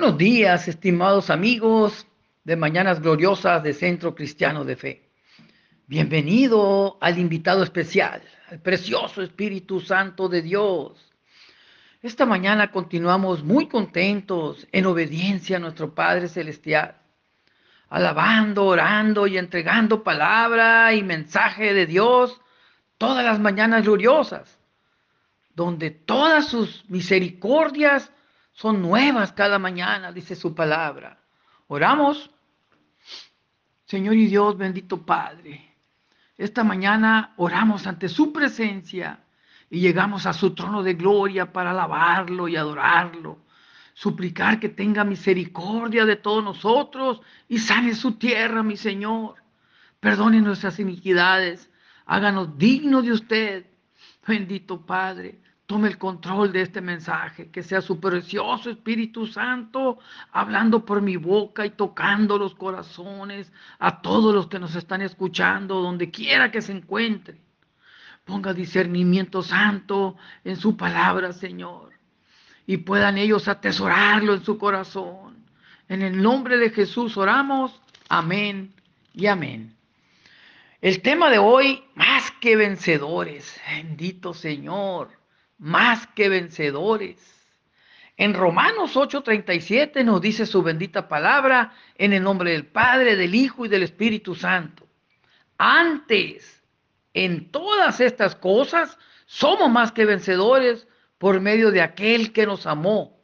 Buenos días, estimados amigos de Mañanas Gloriosas de Centro Cristiano de Fe. Bienvenido al invitado especial, al precioso Espíritu Santo de Dios. Esta mañana continuamos muy contentos en obediencia a nuestro Padre Celestial, alabando, orando y entregando palabra y mensaje de Dios todas las mañanas gloriosas, donde todas sus misericordias son nuevas cada mañana, dice su palabra. Oramos. Señor y Dios, bendito Padre, esta mañana oramos ante su presencia y llegamos a su trono de gloria para alabarlo y adorarlo. Suplicar que tenga misericordia de todos nosotros y sane su tierra, mi Señor. Perdone nuestras iniquidades. Háganos dignos de usted. Bendito Padre tome el control de este mensaje, que sea su precioso Espíritu Santo hablando por mi boca y tocando los corazones a todos los que nos están escuchando, donde quiera que se encuentren. Ponga discernimiento santo en su palabra, Señor, y puedan ellos atesorarlo en su corazón. En el nombre de Jesús oramos. Amén y amén. El tema de hoy, más que vencedores. Bendito Señor más que vencedores. En Romanos 8:37 nos dice su bendita palabra en el nombre del Padre, del Hijo y del Espíritu Santo. Antes, en todas estas cosas, somos más que vencedores por medio de aquel que nos amó.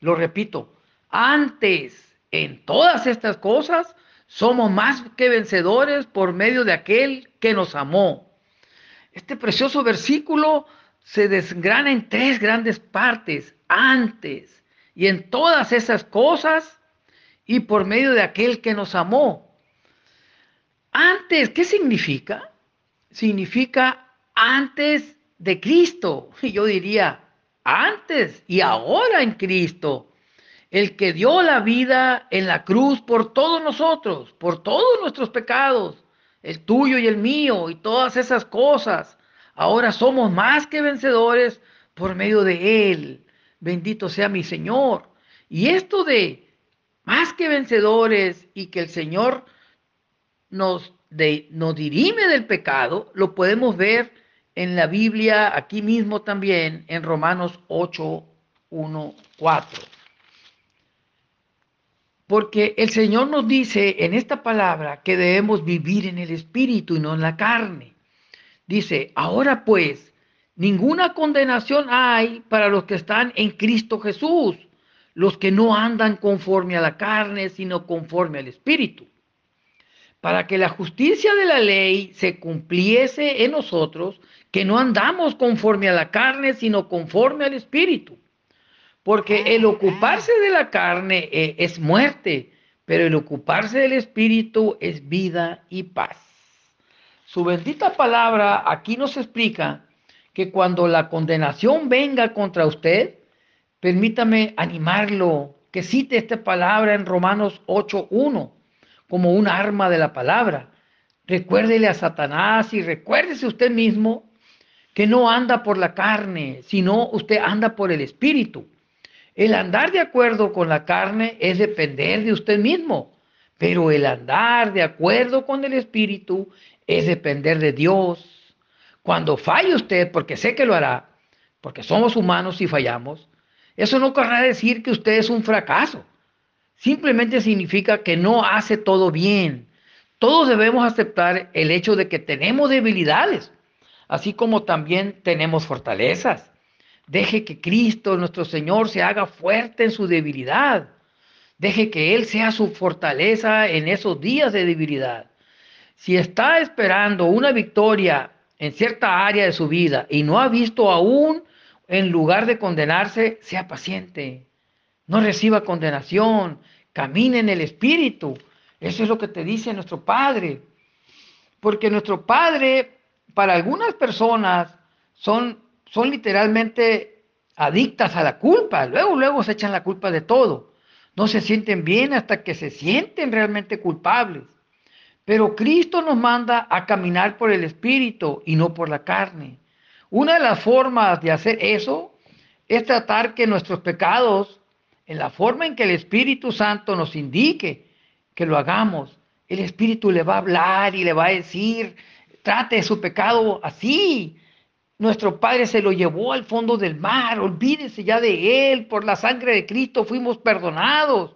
Lo repito, antes, en todas estas cosas, somos más que vencedores por medio de aquel que nos amó. Este precioso versículo se desgrana en tres grandes partes, antes y en todas esas cosas y por medio de aquel que nos amó. Antes, ¿qué significa? Significa antes de Cristo. Y yo diría, antes y ahora en Cristo. El que dio la vida en la cruz por todos nosotros, por todos nuestros pecados, el tuyo y el mío y todas esas cosas Ahora somos más que vencedores por medio de Él. Bendito sea mi Señor. Y esto de más que vencedores y que el Señor nos, nos dirime del pecado, lo podemos ver en la Biblia, aquí mismo también, en Romanos 8, 1, 4. Porque el Señor nos dice en esta palabra que debemos vivir en el Espíritu y no en la carne. Dice, ahora pues, ninguna condenación hay para los que están en Cristo Jesús, los que no andan conforme a la carne, sino conforme al Espíritu. Para que la justicia de la ley se cumpliese en nosotros, que no andamos conforme a la carne, sino conforme al Espíritu. Porque el ocuparse de la carne eh, es muerte, pero el ocuparse del Espíritu es vida y paz. Su bendita palabra aquí nos explica que cuando la condenación venga contra usted, permítame animarlo, que cite esta palabra en Romanos 8.1 como un arma de la palabra. Recuérdele a Satanás y recuérdese usted mismo que no anda por la carne, sino usted anda por el espíritu. El andar de acuerdo con la carne es depender de usted mismo, pero el andar de acuerdo con el espíritu es depender de Dios. Cuando falle usted, porque sé que lo hará, porque somos humanos y fallamos, eso no querrá decir que usted es un fracaso. Simplemente significa que no hace todo bien. Todos debemos aceptar el hecho de que tenemos debilidades, así como también tenemos fortalezas. Deje que Cristo, nuestro Señor, se haga fuerte en su debilidad. Deje que Él sea su fortaleza en esos días de debilidad. Si está esperando una victoria en cierta área de su vida y no ha visto aún, en lugar de condenarse, sea paciente. No reciba condenación. Camine en el Espíritu. Eso es lo que te dice nuestro Padre. Porque nuestro Padre, para algunas personas, son, son literalmente adictas a la culpa. Luego, luego se echan la culpa de todo. No se sienten bien hasta que se sienten realmente culpables. Pero Cristo nos manda a caminar por el Espíritu y no por la carne. Una de las formas de hacer eso es tratar que nuestros pecados en la forma en que el Espíritu Santo nos indique que lo hagamos, el Espíritu le va a hablar y le va a decir, trate su pecado así. Nuestro Padre se lo llevó al fondo del mar, olvídese ya de Él, por la sangre de Cristo fuimos perdonados.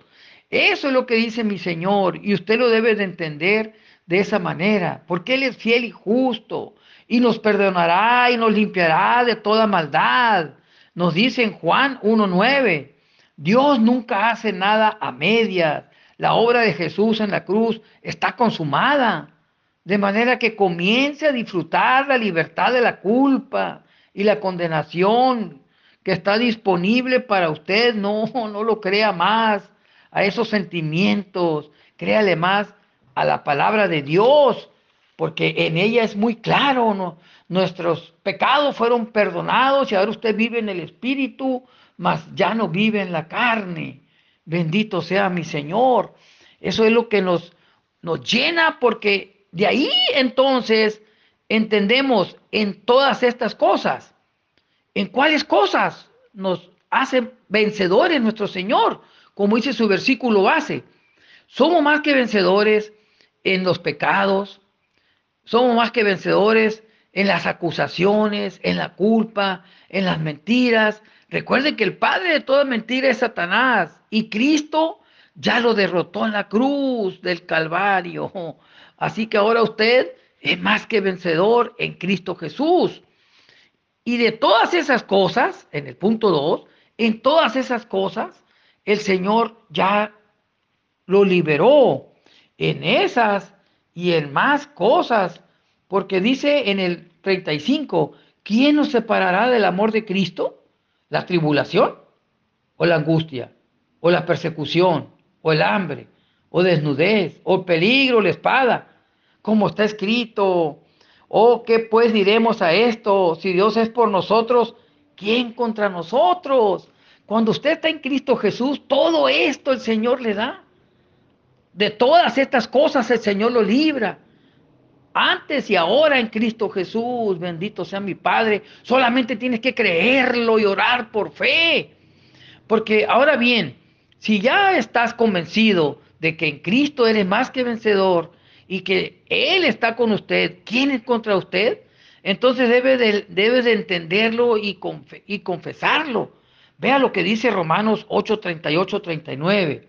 Eso es lo que dice mi Señor y usted lo debe de entender de esa manera, porque Él es fiel y justo y nos perdonará y nos limpiará de toda maldad. Nos dice en Juan 1.9, Dios nunca hace nada a medias. La obra de Jesús en la cruz está consumada. De manera que comience a disfrutar la libertad de la culpa y la condenación que está disponible para usted. No, no lo crea más a esos sentimientos. Créale más a la palabra de Dios, porque en ella es muy claro, ¿no? nuestros pecados fueron perdonados y ahora usted vive en el Espíritu, mas ya no vive en la carne. Bendito sea mi Señor. Eso es lo que nos, nos llena porque de ahí entonces entendemos en todas estas cosas. ¿En cuáles cosas nos hace vencedores nuestro Señor? Como dice su versículo base. Somos más que vencedores en los pecados, somos más que vencedores en las acusaciones, en la culpa, en las mentiras. Recuerden que el padre de toda mentira es Satanás y Cristo ya lo derrotó en la cruz del Calvario. Así que ahora usted es más que vencedor en Cristo Jesús. Y de todas esas cosas, en el punto 2, en todas esas cosas, el Señor ya lo liberó. En esas y en más cosas, porque dice en el 35, ¿quién nos separará del amor de Cristo? ¿La tribulación? ¿O la angustia? ¿O la persecución? ¿O el hambre? ¿O desnudez? ¿O el peligro? ¿La espada? Como está escrito. ¿O qué pues diremos a esto? Si Dios es por nosotros, ¿quién contra nosotros? Cuando usted está en Cristo Jesús, todo esto el Señor le da. De todas estas cosas el Señor lo libra. Antes y ahora en Cristo Jesús, bendito sea mi Padre. Solamente tienes que creerlo y orar por fe. Porque ahora bien, si ya estás convencido de que en Cristo eres más que vencedor y que Él está con usted, ¿quién es contra usted? Entonces debes de, de entenderlo y, y confesarlo. Vea lo que dice Romanos 8, 38, 39.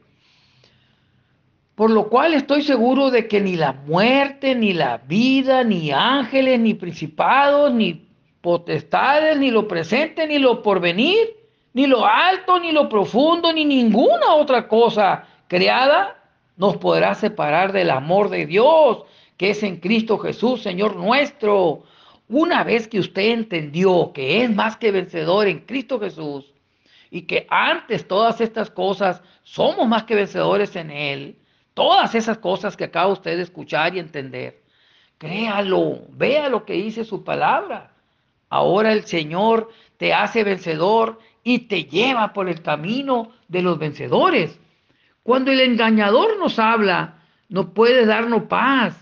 Por lo cual estoy seguro de que ni la muerte, ni la vida, ni ángeles, ni principados, ni potestades, ni lo presente, ni lo porvenir, ni lo alto, ni lo profundo, ni ninguna otra cosa creada nos podrá separar del amor de Dios que es en Cristo Jesús, Señor nuestro. Una vez que usted entendió que es más que vencedor en Cristo Jesús y que antes todas estas cosas somos más que vencedores en Él, Todas esas cosas que acaba usted de escuchar y entender. Créalo, vea lo que dice su palabra. Ahora el Señor te hace vencedor y te lleva por el camino de los vencedores. Cuando el engañador nos habla, no puede darnos paz.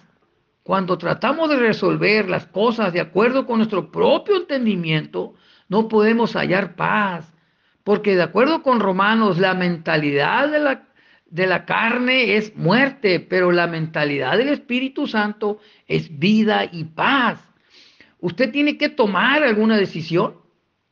Cuando tratamos de resolver las cosas de acuerdo con nuestro propio entendimiento, no podemos hallar paz. Porque de acuerdo con Romanos, la mentalidad de la de la carne es muerte, pero la mentalidad del Espíritu Santo es vida y paz. Usted tiene que tomar alguna decisión,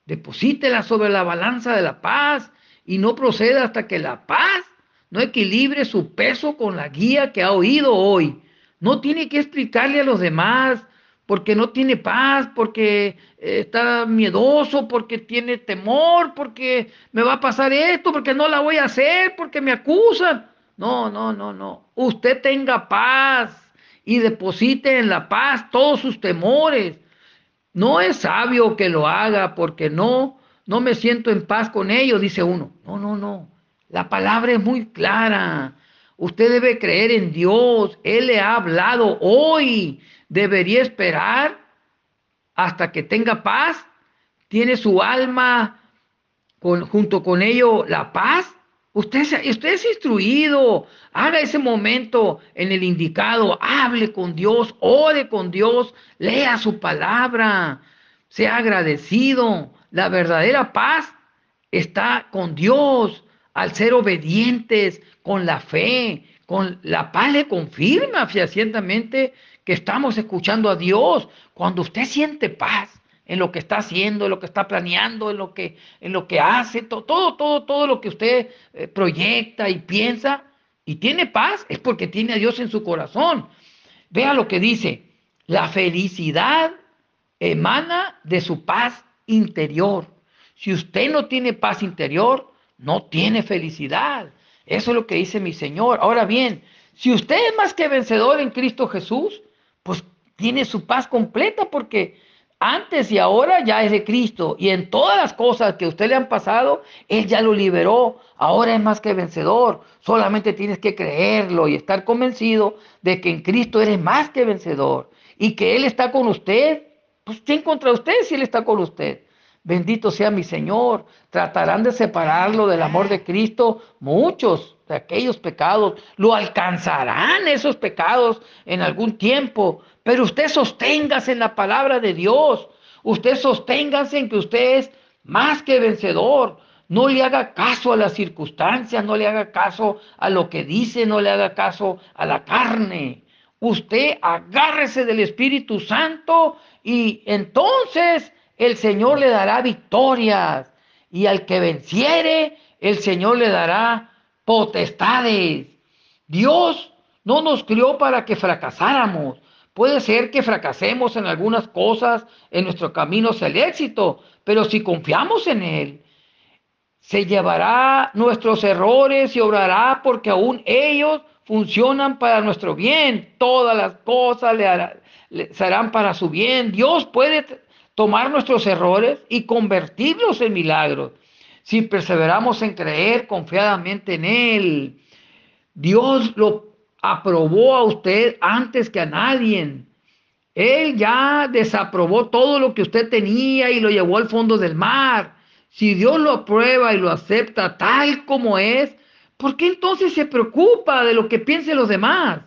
deposítela sobre la balanza de la paz y no proceda hasta que la paz no equilibre su peso con la guía que ha oído hoy. No tiene que explicarle a los demás porque no tiene paz, porque eh, está miedoso, porque tiene temor, porque me va a pasar esto, porque no la voy a hacer, porque me acusan. No, no, no, no. Usted tenga paz y deposite en la paz todos sus temores. No es sabio que lo haga porque no, no me siento en paz con ellos, dice uno. No, no, no. La palabra es muy clara. Usted debe creer en Dios. Él le ha hablado hoy debería esperar hasta que tenga paz, tiene su alma junto con ello la paz. Usted, es instruido, haga ese momento en el indicado, hable con Dios, ore con Dios, lea su palabra, sea agradecido. La verdadera paz está con Dios. al ser obedientes con la fe, con la paz le confirma fehacientemente estamos escuchando a Dios. Cuando usted siente paz en lo que está haciendo, en lo que está planeando, en lo que, en lo que hace, todo, todo, todo, todo lo que usted eh, proyecta y piensa y tiene paz, es porque tiene a Dios en su corazón. Vea lo que dice, la felicidad emana de su paz interior. Si usted no tiene paz interior, no tiene felicidad. Eso es lo que dice mi Señor. Ahora bien, si usted es más que vencedor en Cristo Jesús, pues tiene su paz completa porque antes y ahora ya es de Cristo y en todas las cosas que a usted le han pasado, Él ya lo liberó. Ahora es más que vencedor. Solamente tienes que creerlo y estar convencido de que en Cristo eres más que vencedor y que Él está con usted. Pues ¿quién contra usted si Él está con usted? Bendito sea mi Señor. Tratarán de separarlo del amor de Cristo muchos de aquellos pecados. Lo alcanzarán esos pecados en algún tiempo. Pero usted sosténgase en la palabra de Dios. Usted sosténgase en que usted es más que vencedor. No le haga caso a las circunstancias, no le haga caso a lo que dice, no le haga caso a la carne. Usted agárrese del Espíritu Santo y entonces el Señor le dará victorias. Y al que venciere, el Señor le dará potestades. Dios no nos crió para que fracasáramos. Puede ser que fracasemos en algunas cosas en nuestro camino hacia el éxito, pero si confiamos en Él, se llevará nuestros errores y obrará porque aún ellos funcionan para nuestro bien. Todas las cosas le, serán para su bien. Dios puede tomar nuestros errores y convertirlos en milagros si perseveramos en creer confiadamente en Él. Dios lo aprobó a usted antes que a nadie. Él ya desaprobó todo lo que usted tenía y lo llevó al fondo del mar. Si Dios lo aprueba y lo acepta tal como es, ¿por qué entonces se preocupa de lo que piensen los demás?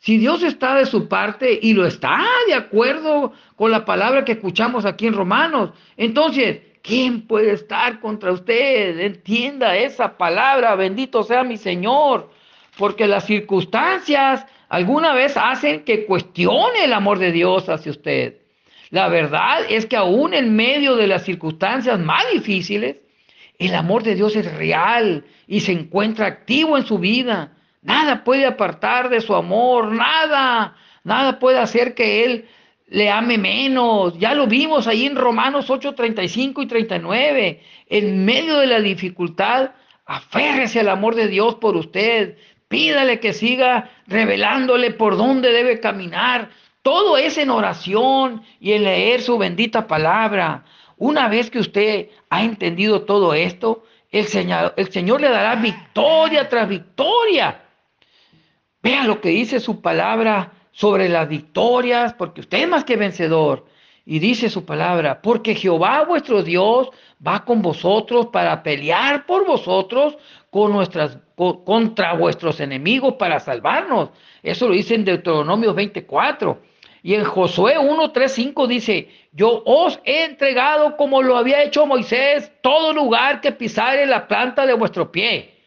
Si Dios está de su parte y lo está de acuerdo con la palabra que escuchamos aquí en Romanos, entonces, ¿quién puede estar contra usted? Entienda esa palabra, bendito sea mi Señor porque las circunstancias alguna vez hacen que cuestione el amor de Dios hacia usted. La verdad es que aún en medio de las circunstancias más difíciles, el amor de Dios es real y se encuentra activo en su vida. Nada puede apartar de su amor, nada, nada puede hacer que Él le ame menos. Ya lo vimos ahí en Romanos 8, 35 y 39. En medio de la dificultad, aférrese al amor de Dios por usted. Pídale que siga revelándole por dónde debe caminar. Todo es en oración y en leer su bendita palabra. Una vez que usted ha entendido todo esto, el Señor, el Señor le dará victoria tras victoria. Vea lo que dice su palabra sobre las victorias, porque usted es más que vencedor. Y dice su palabra, porque Jehová vuestro Dios va con vosotros para pelear por vosotros con nuestras, contra vuestros enemigos para salvarnos. Eso lo dice en Deuteronomio 24. Y en Josué 1, 3, 5 dice, yo os he entregado como lo había hecho Moisés, todo lugar que pisare la planta de vuestro pie.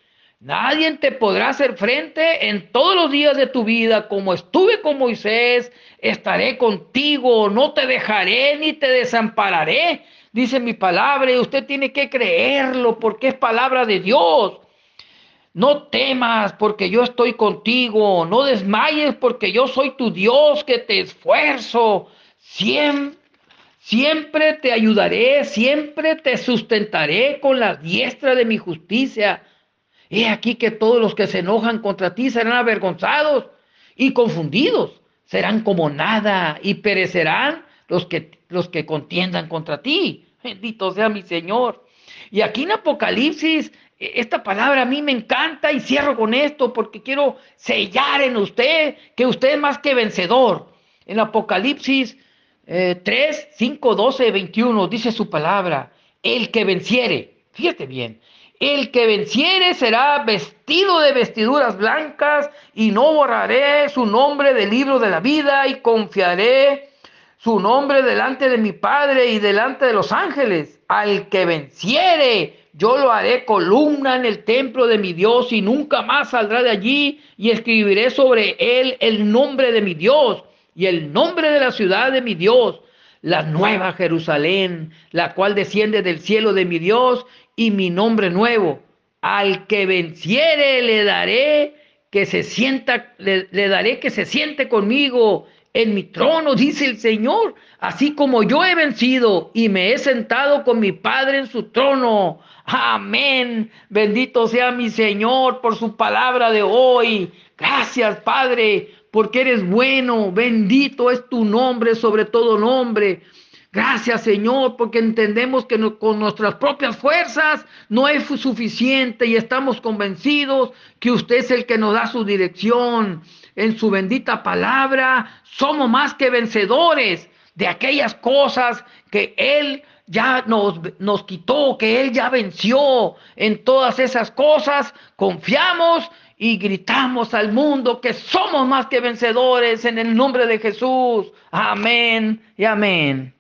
Nadie te podrá hacer frente en todos los días de tu vida, como estuve con Moisés, estaré contigo, no te dejaré ni te desampararé, dice mi palabra, y usted tiene que creerlo porque es palabra de Dios. No temas porque yo estoy contigo, no desmayes porque yo soy tu Dios que te esfuerzo. Siempre, siempre te ayudaré, siempre te sustentaré con la diestra de mi justicia. He aquí que todos los que se enojan contra ti serán avergonzados y confundidos, serán como nada y perecerán los que, los que contiendan contra ti. Bendito sea mi Señor. Y aquí en Apocalipsis e, esta palabra a mí me encanta y cierro con esto porque quiero sellar en usted que usted es más que vencedor. En Apocalipsis 3, 5, 12, 21 dice su palabra, el que venciere, fíjate bien, el que venciere será vestido de vestiduras blancas y no borraré su nombre del libro de la vida y confiaré su nombre delante de mi Padre y delante de los ángeles. Al que venciere, yo lo haré columna en el templo de mi Dios y nunca más saldrá de allí y escribiré sobre él el nombre de mi Dios y el nombre de la ciudad de mi Dios, la nueva Jerusalén, la cual desciende del cielo de mi Dios y mi nombre nuevo. Al que venciere le daré que se sienta, le, le daré que se siente conmigo en mi trono, dice el Señor, así como yo he vencido y me he sentado con mi Padre en su trono. Amén. Bendito sea mi Señor por su palabra de hoy. Gracias, Padre, porque eres bueno. Bendito es tu nombre sobre todo nombre. Gracias Señor, porque entendemos que con nuestras propias fuerzas no es suficiente y estamos convencidos que usted es el que nos da su dirección. En su bendita palabra somos más que vencedores de aquellas cosas que Él ya nos, nos quitó, que Él ya venció. En todas esas cosas confiamos y gritamos al mundo que somos más que vencedores en el nombre de Jesús. Amén y amén.